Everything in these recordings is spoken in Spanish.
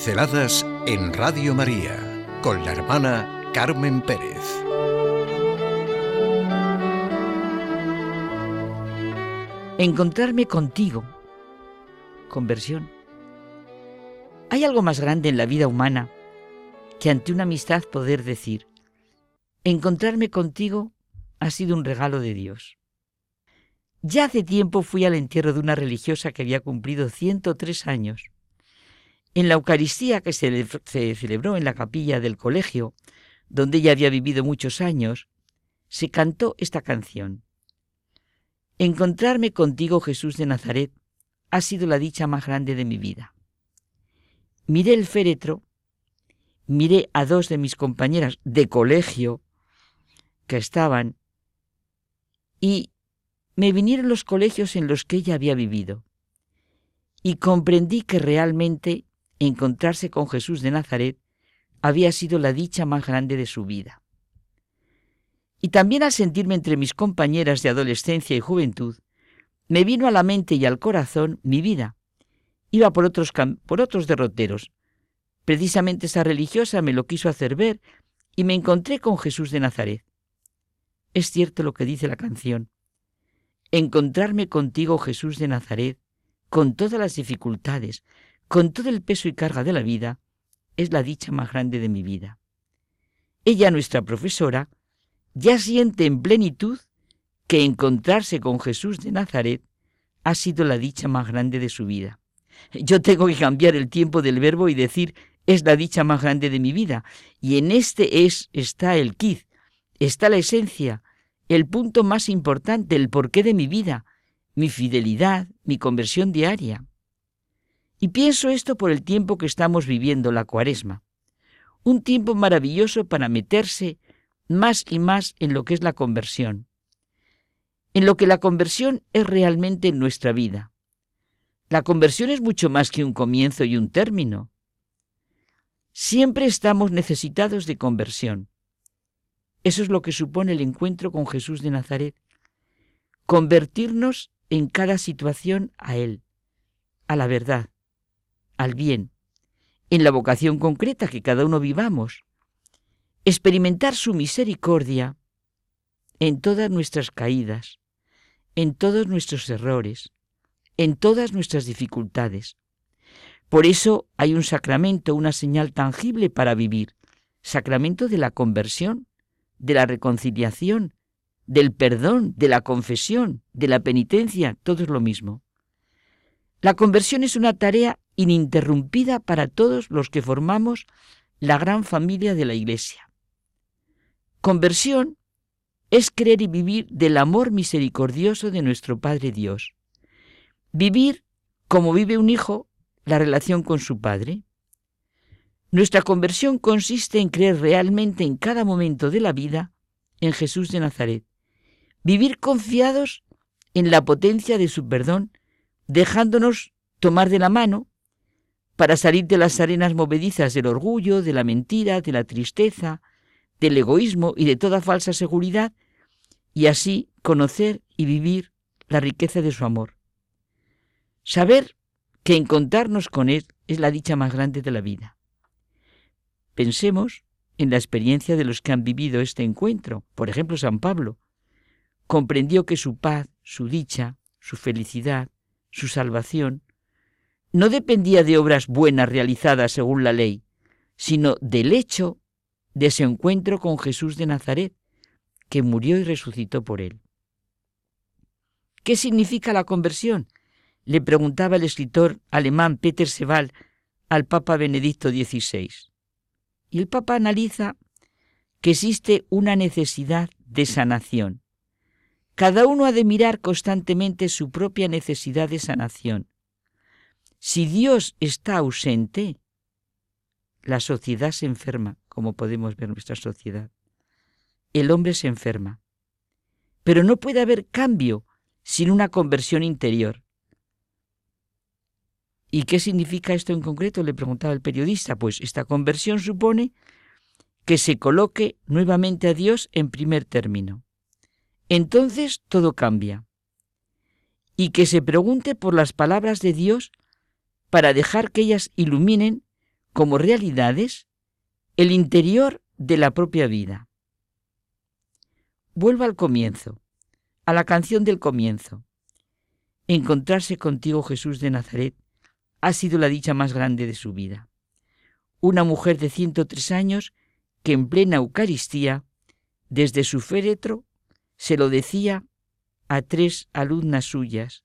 Pinceladas en Radio María con la hermana Carmen Pérez. Encontrarme contigo. Conversión. ¿Hay algo más grande en la vida humana que ante una amistad poder decir, encontrarme contigo ha sido un regalo de Dios? Ya hace tiempo fui al entierro de una religiosa que había cumplido 103 años en la Eucaristía que se, celebró en la capilla del colegio, donde ella había vivido muchos años, se cantó esta canción. Encontrarme contigo, Jesús de Nazaret, ha sido la dicha más grande de mi vida. Miré el féretro, miré a dos de mis compañeras de colegio que estaban y me vinieron los colegios en los que ella había vivido y comprendí que realmente encontrarse con Jesús de Nazaret había sido la dicha más grande de su vida. Y también al sentirme entre mis compañeras de adolescencia y juventud, me vino a la mente y al corazón mi vida. Iba por otros, por otros derroteros. Precisamente esa religiosa me lo quiso hacer ver y me encontré con Jesús de Nazaret. Es cierto lo que dice la canción. Encontrarme contigo, Jesús de Nazaret, con todas las dificultades, con todo el peso y carga de la vida, es la dicha más grande de mi vida. Ella, nuestra profesora, ya siente en plenitud que encontrarse con Jesús de Nazaret ha sido la dicha más grande de su vida. Yo tengo que cambiar el tiempo del verbo y decir es la dicha más grande de mi vida. Y en este es está el quiz, está la esencia, el punto más importante, el porqué de mi vida, mi fidelidad, mi conversión diaria. Y pienso esto por el tiempo que estamos viviendo, la cuaresma. Un tiempo maravilloso para meterse más y más en lo que es la conversión, en lo que la conversión es realmente en nuestra vida. La conversión es mucho más que un comienzo y un término. Siempre estamos necesitados de conversión. Eso es lo que supone el encuentro con Jesús de Nazaret. Convertirnos en cada situación a Él, a la verdad, al bien, en la vocación concreta que cada uno vivamos, experimentar su misericordia en todas nuestras caídas, en todos nuestros errores, en todas nuestras dificultades. Por eso hay un sacramento, una señal tangible para vivir, sacramento de la conversión, de la reconciliación, del perdón, de la confesión, de la penitencia, todo es lo mismo. La conversión es una tarea ininterrumpida para todos los que formamos la gran familia de la Iglesia. Conversión es creer y vivir del amor misericordioso de nuestro Padre Dios. Vivir como vive un hijo la relación con su Padre. Nuestra conversión consiste en creer realmente en cada momento de la vida en Jesús de Nazaret. Vivir confiados en la potencia de su perdón, dejándonos tomar de la mano para salir de las arenas movedizas del orgullo, de la mentira, de la tristeza, del egoísmo y de toda falsa seguridad, y así conocer y vivir la riqueza de su amor. Saber que encontrarnos con Él es la dicha más grande de la vida. Pensemos en la experiencia de los que han vivido este encuentro. Por ejemplo, San Pablo comprendió que su paz, su dicha, su felicidad, su salvación, no dependía de obras buenas realizadas según la ley, sino del hecho de ese encuentro con Jesús de Nazaret, que murió y resucitó por él. ¿Qué significa la conversión? Le preguntaba el escritor alemán Peter Sebald al Papa Benedicto XVI. Y el Papa analiza que existe una necesidad de sanación. Cada uno ha de mirar constantemente su propia necesidad de sanación si Dios está ausente, la sociedad se enferma, como podemos ver nuestra sociedad. El hombre se enferma. Pero no puede haber cambio sin una conversión interior. ¿Y qué significa esto en concreto? Le preguntaba el periodista. Pues esta conversión supone que se coloque nuevamente a Dios en primer término. Entonces todo cambia. Y que se pregunte por las palabras de Dios para dejar que ellas iluminen como realidades el interior de la propia vida. Vuelva al comienzo, a la canción del comienzo. Encontrarse contigo, Jesús de Nazaret, ha sido la dicha más grande de su vida. Una mujer de 103 años que en plena Eucaristía, desde su féretro, se lo decía a tres alumnas suyas,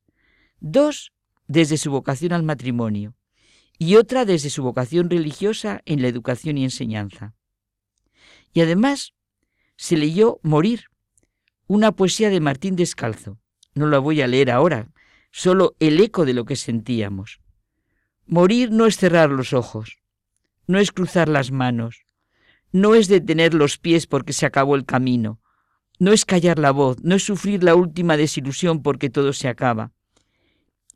dos desde su vocación al matrimonio y otra desde su vocación religiosa en la educación y enseñanza. Y además se leyó Morir, una poesía de Martín Descalzo. No la voy a leer ahora, solo el eco de lo que sentíamos. Morir no es cerrar los ojos, no es cruzar las manos, no es detener los pies porque se acabó el camino, no es callar la voz, no es sufrir la última desilusión porque todo se acaba.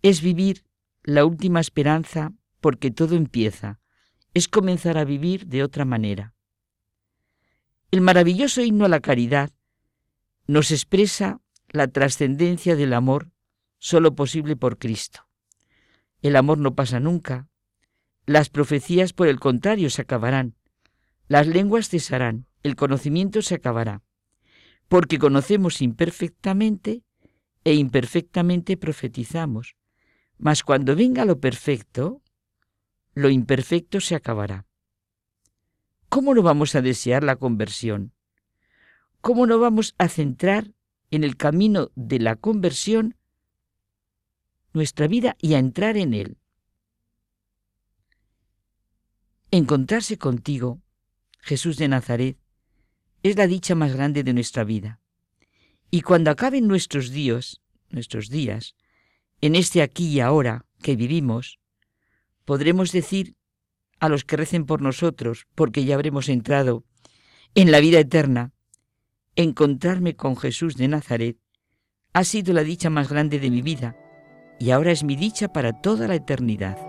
Es vivir la última esperanza porque todo empieza. Es comenzar a vivir de otra manera. El maravilloso himno a la caridad nos expresa la trascendencia del amor solo posible por Cristo. El amor no pasa nunca. Las profecías, por el contrario, se acabarán. Las lenguas cesarán. El conocimiento se acabará porque conocemos imperfectamente e imperfectamente profetizamos. Mas cuando venga lo perfecto, lo imperfecto se acabará. ¿Cómo no vamos a desear la conversión? ¿Cómo no vamos a centrar en el camino de la conversión nuestra vida y a entrar en él? Encontrarse contigo, Jesús de Nazaret, es la dicha más grande de nuestra vida. Y cuando acaben nuestros días, nuestros días, en este aquí y ahora que vivimos, podremos decir a los que recen por nosotros, porque ya habremos entrado en la vida eterna, encontrarme con Jesús de Nazaret ha sido la dicha más grande de mi vida y ahora es mi dicha para toda la eternidad.